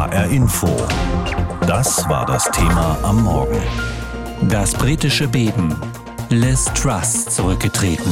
HR Info. Das war das Thema am Morgen. Das britische Beben. Liz Truss zurückgetreten.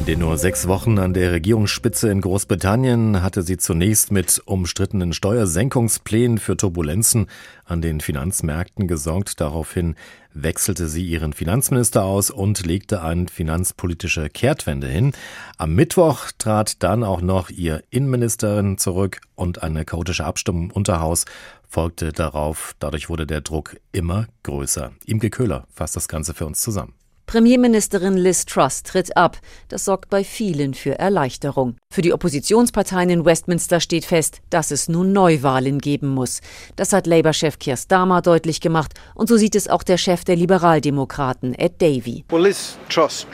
In den nur sechs Wochen an der Regierungsspitze in Großbritannien hatte sie zunächst mit umstrittenen Steuersenkungsplänen für Turbulenzen an den Finanzmärkten gesorgt. Daraufhin wechselte sie ihren Finanzminister aus und legte eine finanzpolitische Kehrtwende hin. Am Mittwoch trat dann auch noch ihr Innenministerin zurück und eine chaotische Abstimmung im Unterhaus folgte darauf. Dadurch wurde der Druck immer größer. Imke Köhler fasst das Ganze für uns zusammen. Premierministerin Liz Truss tritt ab. Das sorgt bei vielen für Erleichterung. Für die Oppositionsparteien in Westminster steht fest, dass es nun Neuwahlen geben muss. Das hat Labour-Chef Keir Starmer deutlich gemacht und so sieht es auch der Chef der Liberaldemokraten, Ed Davey. Liz Truss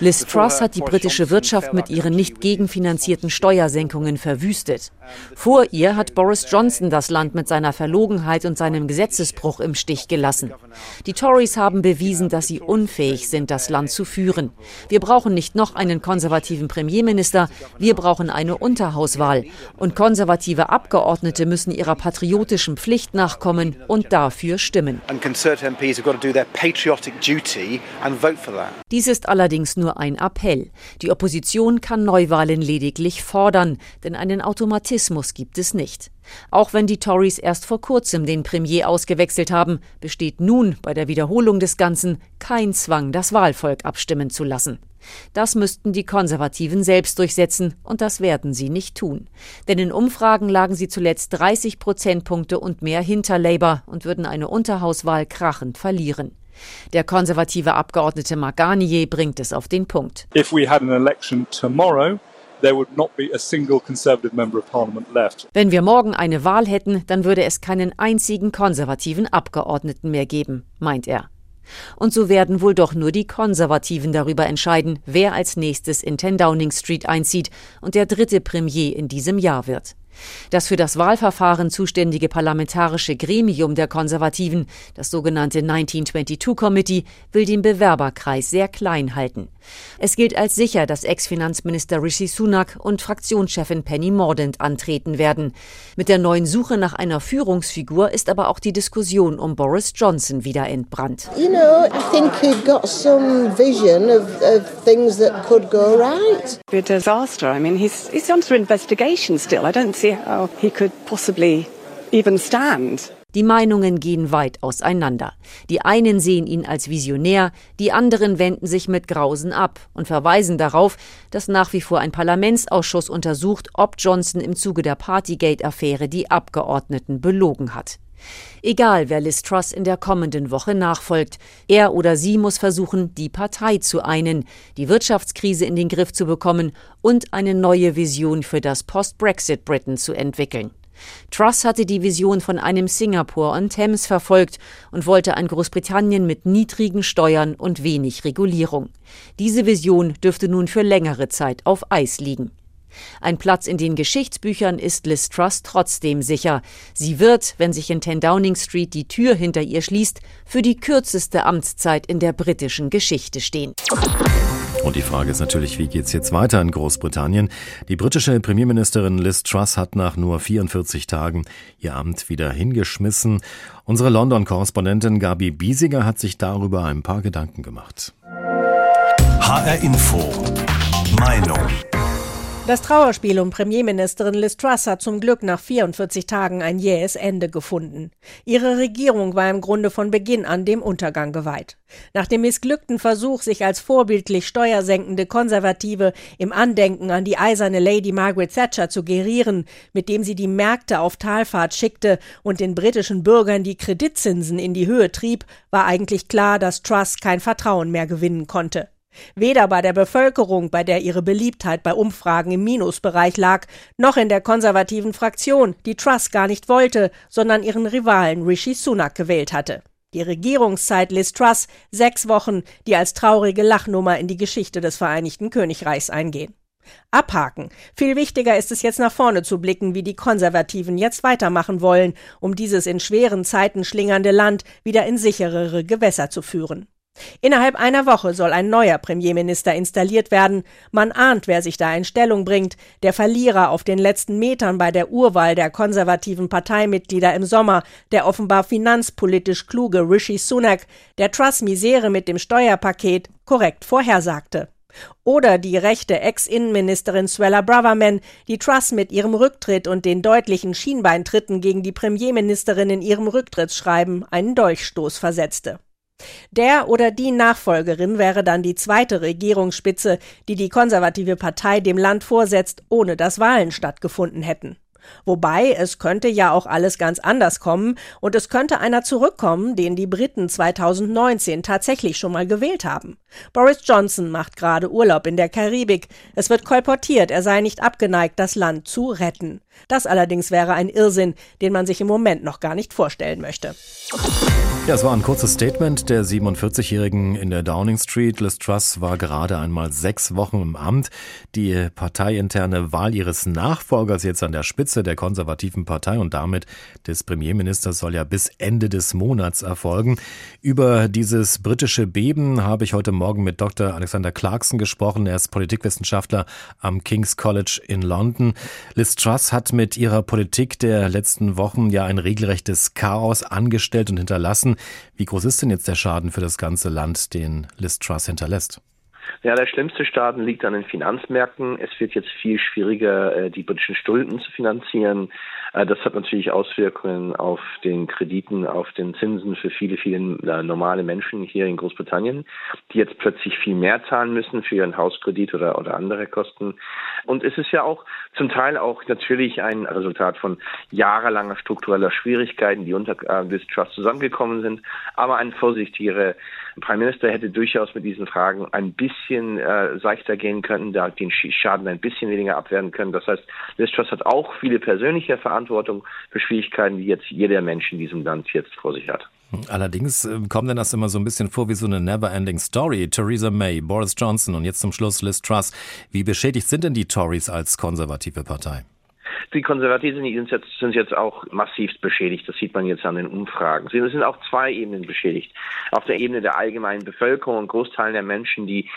Liz Truss hat die britische Wirtschaft mit ihren nicht gegenfinanzierten Steuersenkungen verwüstet. Vor ihr hat Boris Johnson das Land mit seiner Verlogenheit und seinem Gesetzesbruch im Stich gelassen. Die Tories haben bewiesen, dass sie unfähig sind, das Land zu führen. Wir brauchen nicht noch einen konservativen Premierminister, wir brauchen eine Unterhauswahl. Und konservative Abgeordnete müssen ihrer patriotischen Pflicht nachkommen und dafür stimmen. Dies ist allerdings nur ein Appell. Die Opposition kann Neuwahlen lediglich fordern, denn einen Automatismus gibt es nicht. Auch wenn die Tories erst vor kurzem den Premier ausgewechselt haben, besteht nun bei der Wiederholung des Ganzen kein Zwang, das Wahlvolk abstimmen zu lassen. Das müssten die Konservativen selbst durchsetzen, und das werden sie nicht tun. Denn in Umfragen lagen sie zuletzt 30 Prozentpunkte und mehr hinter Labour und würden eine Unterhauswahl krachend verlieren. Der konservative Abgeordnete Mark Garnier bringt es auf den Punkt. If we had an election tomorrow, wenn wir morgen eine Wahl hätten, dann würde es keinen einzigen konservativen Abgeordneten mehr geben, meint er. Und so werden wohl doch nur die Konservativen darüber entscheiden, wer als nächstes in 10 Downing Street einzieht und der dritte Premier in diesem Jahr wird. Das für das Wahlverfahren zuständige parlamentarische Gremium der Konservativen, das sogenannte 1922 Committee, will den Bewerberkreis sehr klein halten. Es gilt als sicher, dass Ex-Finanzminister Rishi Sunak und Fraktionschefin Penny Mordaunt antreten werden. Mit der neuen Suche nach einer Führungsfigur ist aber auch die Diskussion um Boris Johnson wieder entbrannt. You know, I think he got some vision of, of things that could go right. See how he could possibly even stand. Die Meinungen gehen weit auseinander. Die einen sehen ihn als Visionär, die anderen wenden sich mit Grausen ab und verweisen darauf, dass nach wie vor ein Parlamentsausschuss untersucht, ob Johnson im Zuge der Partygate-Affäre die Abgeordneten belogen hat. Egal, wer Liz Truss in der kommenden Woche nachfolgt, er oder sie muss versuchen, die Partei zu einen, die Wirtschaftskrise in den Griff zu bekommen und eine neue Vision für das Post-Brexit Britain zu entwickeln. Truss hatte die Vision von einem Singapur on Thames verfolgt und wollte ein Großbritannien mit niedrigen Steuern und wenig Regulierung. Diese Vision dürfte nun für längere Zeit auf Eis liegen. Ein Platz in den Geschichtsbüchern ist Liz Truss trotzdem sicher. Sie wird, wenn sich in 10 Downing Street die Tür hinter ihr schließt, für die kürzeste Amtszeit in der britischen Geschichte stehen. Und die Frage ist natürlich, wie geht's jetzt weiter in Großbritannien? Die britische Premierministerin Liz Truss hat nach nur 44 Tagen ihr Amt wieder hingeschmissen. Unsere London-Korrespondentin Gabi Biesiger hat sich darüber ein paar Gedanken gemacht. HR Info. Meinung. Das Trauerspiel um Premierministerin Liz Truss hat zum Glück nach 44 Tagen ein jähes Ende gefunden. Ihre Regierung war im Grunde von Beginn an dem Untergang geweiht. Nach dem missglückten Versuch, sich als vorbildlich steuersenkende Konservative im Andenken an die eiserne Lady Margaret Thatcher zu gerieren, mit dem sie die Märkte auf Talfahrt schickte und den britischen Bürgern die Kreditzinsen in die Höhe trieb, war eigentlich klar, dass Truss kein Vertrauen mehr gewinnen konnte. Weder bei der Bevölkerung, bei der ihre Beliebtheit bei Umfragen im Minusbereich lag, noch in der konservativen Fraktion, die Truss gar nicht wollte, sondern ihren Rivalen Rishi Sunak gewählt hatte. Die Regierungszeit Liz Truss sechs Wochen, die als traurige Lachnummer in die Geschichte des Vereinigten Königreichs eingehen. Abhaken. Viel wichtiger ist es jetzt nach vorne zu blicken, wie die Konservativen jetzt weitermachen wollen, um dieses in schweren Zeiten schlingernde Land wieder in sicherere Gewässer zu führen. Innerhalb einer Woche soll ein neuer Premierminister installiert werden. Man ahnt, wer sich da in Stellung bringt. Der Verlierer auf den letzten Metern bei der Urwahl der konservativen Parteimitglieder im Sommer, der offenbar finanzpolitisch kluge Rishi Sunak, der Truss-Misere mit dem Steuerpaket korrekt vorhersagte. Oder die rechte Ex-Innenministerin Swella Braverman, die Truss mit ihrem Rücktritt und den deutlichen Schienbeintritten gegen die Premierministerin in ihrem Rücktrittsschreiben einen Dolchstoß versetzte. Der oder die Nachfolgerin wäre dann die zweite Regierungsspitze, die die konservative Partei dem Land vorsetzt, ohne dass Wahlen stattgefunden hätten. Wobei es könnte ja auch alles ganz anders kommen und es könnte einer zurückkommen, den die Briten 2019 tatsächlich schon mal gewählt haben. Boris Johnson macht gerade Urlaub in der Karibik. Es wird kolportiert, er sei nicht abgeneigt, das Land zu retten. Das allerdings wäre ein Irrsinn, den man sich im Moment noch gar nicht vorstellen möchte. Ja, es war ein kurzes Statement der 47-Jährigen in der Downing Street. Liz Truss war gerade einmal sechs Wochen im Amt. Die parteiinterne Wahl ihres Nachfolgers jetzt an der Spitze der konservativen Partei und damit des Premierministers soll ja bis Ende des Monats erfolgen. Über dieses britische Beben habe ich heute Morgen mit Dr. Alexander Clarkson gesprochen. Er ist Politikwissenschaftler am King's College in London. Liz Truss hat mit ihrer Politik der letzten Wochen ja ein regelrechtes Chaos angestellt und hinterlassen. Wie groß ist denn jetzt der Schaden für das ganze Land, den Liz Truss hinterlässt? Ja, der schlimmste Schaden liegt an den Finanzmärkten. Es wird jetzt viel schwieriger, äh, die britischen Schulden zu finanzieren. Äh, das hat natürlich Auswirkungen auf den Krediten, auf den Zinsen für viele, viele äh, normale Menschen hier in Großbritannien, die jetzt plötzlich viel mehr zahlen müssen für ihren Hauskredit oder, oder andere Kosten. Und es ist ja auch zum Teil auch natürlich ein Resultat von jahrelanger struktureller Schwierigkeiten, die unter Liz Truss zusammengekommen sind. Aber Prime Minister hätte durchaus mit diesen Fragen ein bisschen äh, seichter gehen können, da den Schaden ein bisschen weniger abwehren können. Das heißt, Liz Truss hat auch viele persönliche Verantwortung für Schwierigkeiten, die jetzt jeder Mensch in diesem Land jetzt vor sich hat. Allerdings äh, kommt denn das immer so ein bisschen vor wie so eine never-ending Story. Theresa May, Boris Johnson und jetzt zum Schluss Liz Truss. Wie beschädigt sind denn die Tories als konservative Partei? Die Konservativen sind jetzt, sind jetzt auch massiv beschädigt. Das sieht man jetzt an den Umfragen. Sie sind auf zwei Ebenen beschädigt. Auf der Ebene der allgemeinen Bevölkerung und Großteil der Menschen, die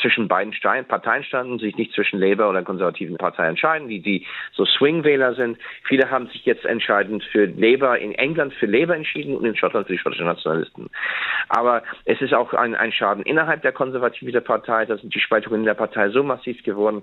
zwischen beiden Parteien standen, sich nicht zwischen Labour oder konservativen Partei entscheiden, die, die so Swing-Wähler sind. Viele haben sich jetzt entscheidend für Labour in England für Labour entschieden und in Schottland für die schottischen Nationalisten. Aber es ist auch ein, ein Schaden innerhalb der konservativen Partei. Da sind die Spaltungen in der Partei so massiv geworden,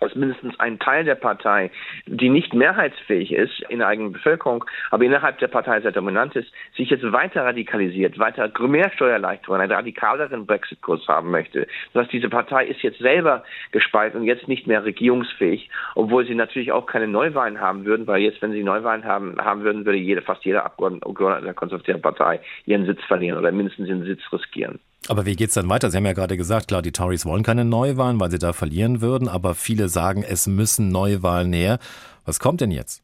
dass mindestens ein Teil der Partei, die nicht mehrheitsfähig ist in der eigenen Bevölkerung, aber innerhalb der Partei sehr dominant ist, sich jetzt weiter radikalisiert, weiter mehr Steuererleichterungen, einen radikaleren Brexit-Kurs haben möchte. Das heißt, diese Partei ist jetzt selber gespalten und jetzt nicht mehr regierungsfähig, obwohl sie natürlich auch keine Neuwahlen haben würden, weil jetzt, wenn sie Neuwahlen haben, haben würden, würde jede, fast jeder Abgeordnete der konservativen Partei ihren Sitz verlieren oder mindestens ihren Sitz riskieren. Aber wie geht's dann weiter? Sie haben ja gerade gesagt, klar, die Tories wollen keine Neuwahlen, weil sie da verlieren würden, aber viele sagen, es müssen Neuwahlen her. Was kommt denn jetzt?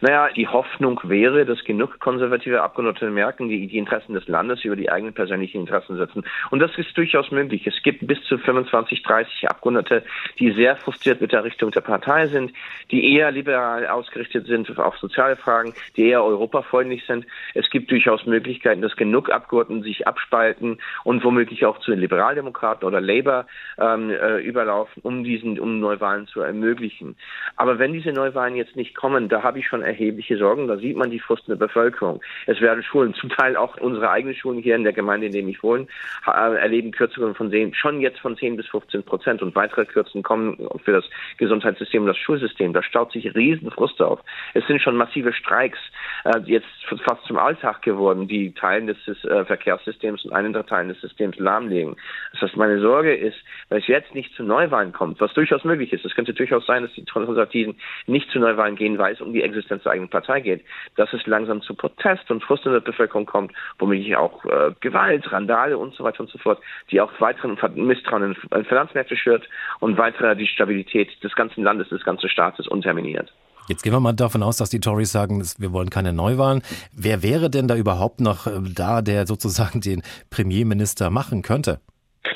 Naja, die Hoffnung wäre, dass genug konservative Abgeordnete merken, die die Interessen des Landes über die eigenen persönlichen Interessen setzen. Und das ist durchaus möglich. Es gibt bis zu 25, 30 Abgeordnete, die sehr frustriert mit der Richtung der Partei sind, die eher liberal ausgerichtet sind auf soziale Fragen, die eher europafreundlich sind. Es gibt durchaus Möglichkeiten, dass genug Abgeordnete sich abspalten und womöglich auch zu den Liberaldemokraten oder Labour ähm, äh, überlaufen, um diesen, um Neuwahlen zu ermöglichen. Aber wenn diese Neuwahlen jetzt nicht kommen, da habe ich schon erhebliche Sorgen. Da sieht man die Frust in der Bevölkerung. Es werden Schulen, zum Teil auch unsere eigenen Schulen hier in der Gemeinde, in dem ich wohne, erleben Kürzungen von 10, schon jetzt von 10 bis 15 Prozent und weitere Kürzungen kommen für das Gesundheitssystem und das Schulsystem. Da staut sich riesen Frust auf. Es sind schon massive Streiks äh, jetzt fast zum Alltag geworden, die Teilen des äh, Verkehrssystems und einen der Teilen des Systems lahmlegen. Das heißt, meine Sorge ist, wenn es jetzt nicht zu Neuwahlen kommt, was durchaus möglich ist, es könnte durchaus sein, dass die Konservativen nicht zu Neuwahlen gehen, weil es um die Existenz der eigenen Partei geht, dass es langsam zu Protest und Frust in der Bevölkerung kommt, womöglich auch äh, Gewalt, Randale und so weiter und so fort, die auch weiteren Misstrauen in Finanzmärkte schürt und weiter die Stabilität des ganzen Landes, des ganzen Staates unterminiert. Jetzt gehen wir mal davon aus, dass die Tories sagen, wir wollen keine Neuwahlen. Wer wäre denn da überhaupt noch äh, da, der sozusagen den Premierminister machen könnte?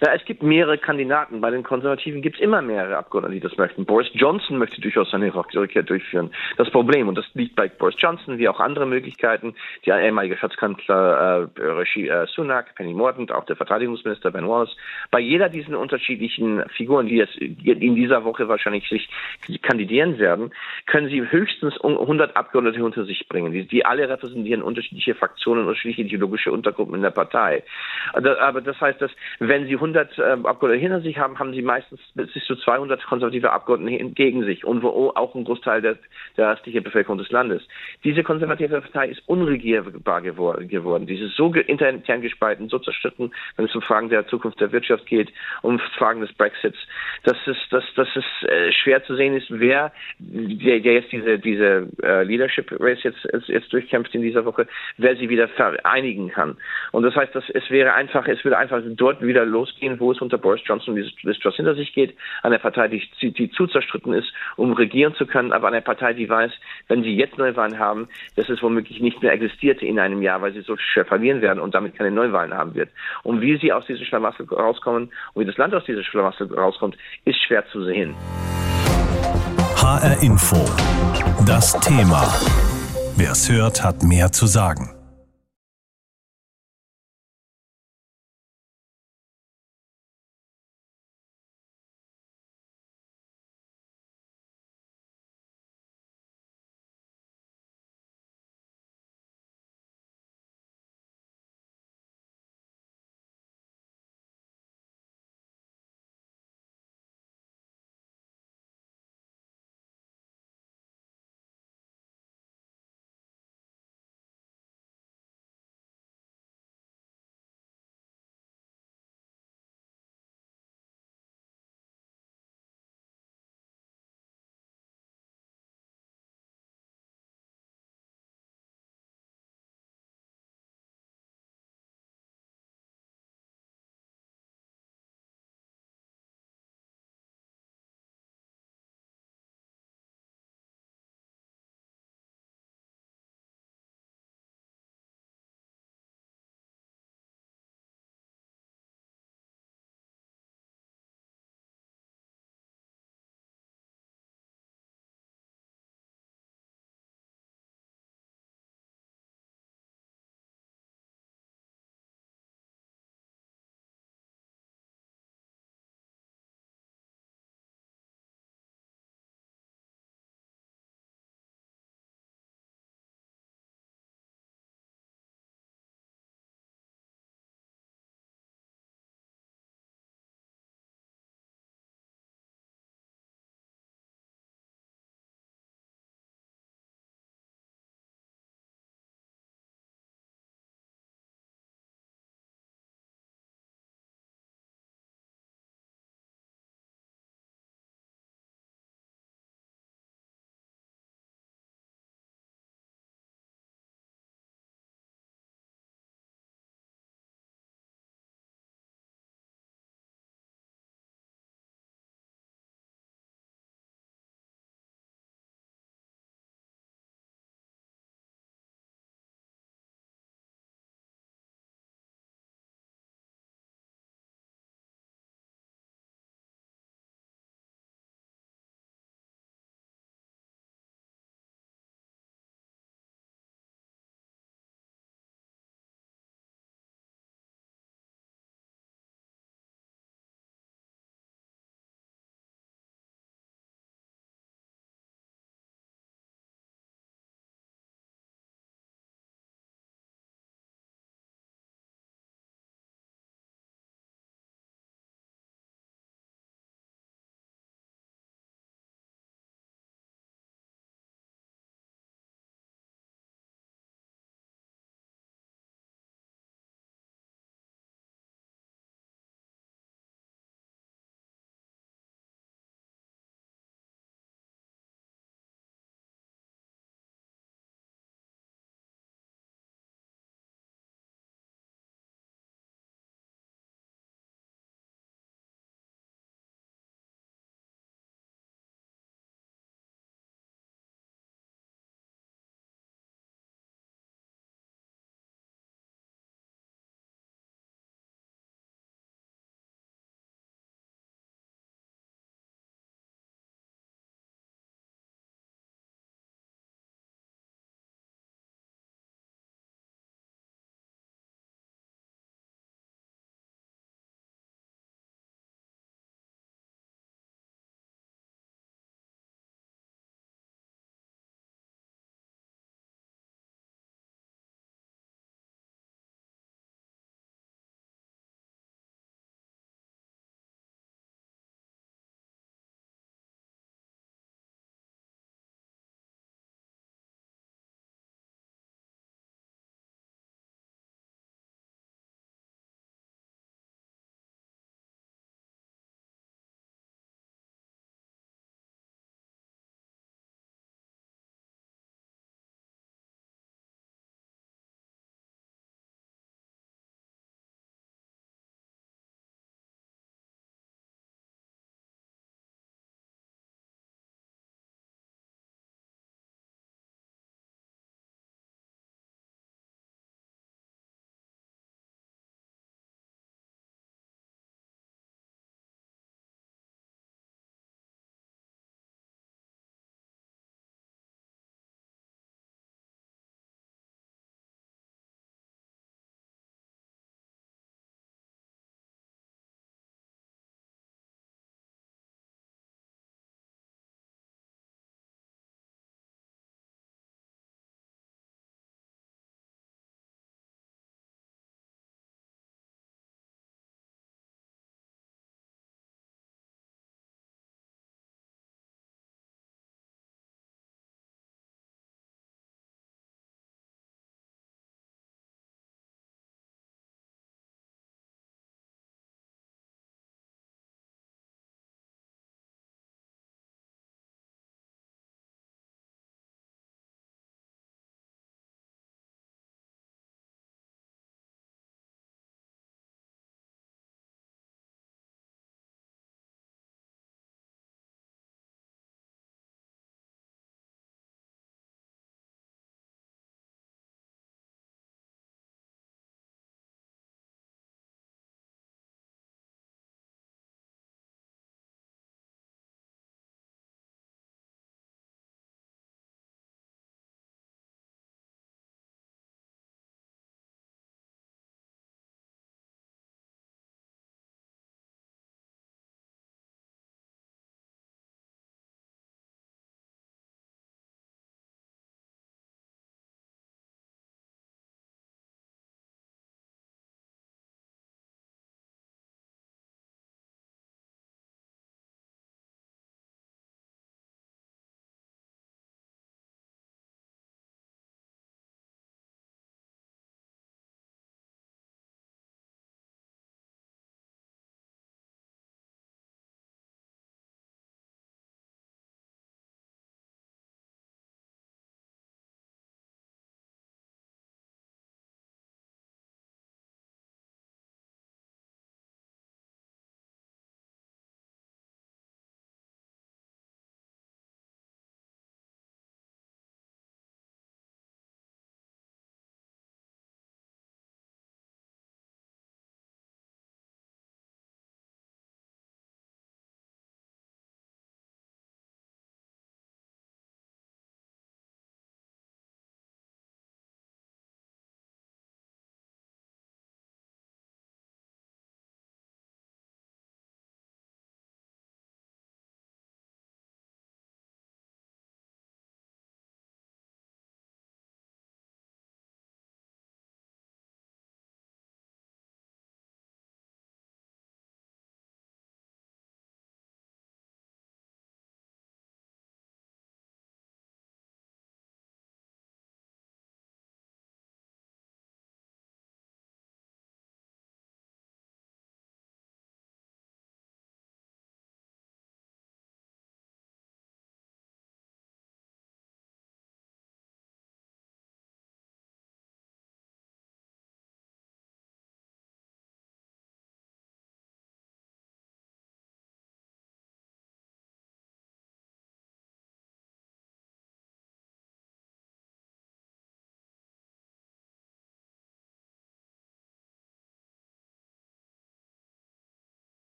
Na, es gibt mehrere Kandidaten. Bei den Konservativen gibt es immer mehrere Abgeordnete, die das möchten. Boris Johnson möchte durchaus seine Rückkehr durchführen. Das Problem, und das liegt bei Boris Johnson, wie auch andere Möglichkeiten, der ehemalige Schatzkanzler äh, Rishi äh, Sunak, Penny Mordaunt, auch der Verteidigungsminister Ben Wallace, bei jeder diesen unterschiedlichen Figuren, die jetzt in dieser Woche wahrscheinlich sich kandidieren werden, können sie höchstens 100 Abgeordnete unter sich bringen. Die, die alle repräsentieren unterschiedliche Fraktionen, unterschiedliche ideologische Untergruppen in der Partei. Aber das heißt, dass wenn sie 100 äh, Abgeordnete hinter sich haben, haben sie meistens bis zu 200 konservative Abgeordnete gegen sich und wo auch ein Großteil der, der restlichen Bevölkerung des Landes. Diese konservative Partei ist unregierbar geworden. Sie ist so intern gespalten, so zerstritten, wenn es um Fragen der Zukunft der Wirtschaft geht, um Fragen des Brexits, dass es, dass, dass es äh, schwer zu sehen ist, wer der, der jetzt diese, diese äh, Leadership Race jetzt, jetzt, jetzt durchkämpft in dieser Woche, wer sie wieder vereinigen kann. Und das heißt, dass es wäre einfach, es würde einfach dort wieder losgehen, wo es unter Boris Johnson dieses Truss hinter sich geht, eine Partei, die, die zu zerstritten ist, um regieren zu können, aber eine Partei, die weiß, wenn sie jetzt Neuwahlen haben, dass es womöglich nicht mehr existiert in einem Jahr, weil sie so schwer verlieren werden und damit keine Neuwahlen haben wird. Und wie sie aus diesem Schlamassel rauskommen und wie das Land aus diesem Schlamassel rauskommt, ist schwer zu sehen. HR Info. Das Thema. Wer es hört, hat mehr zu sagen.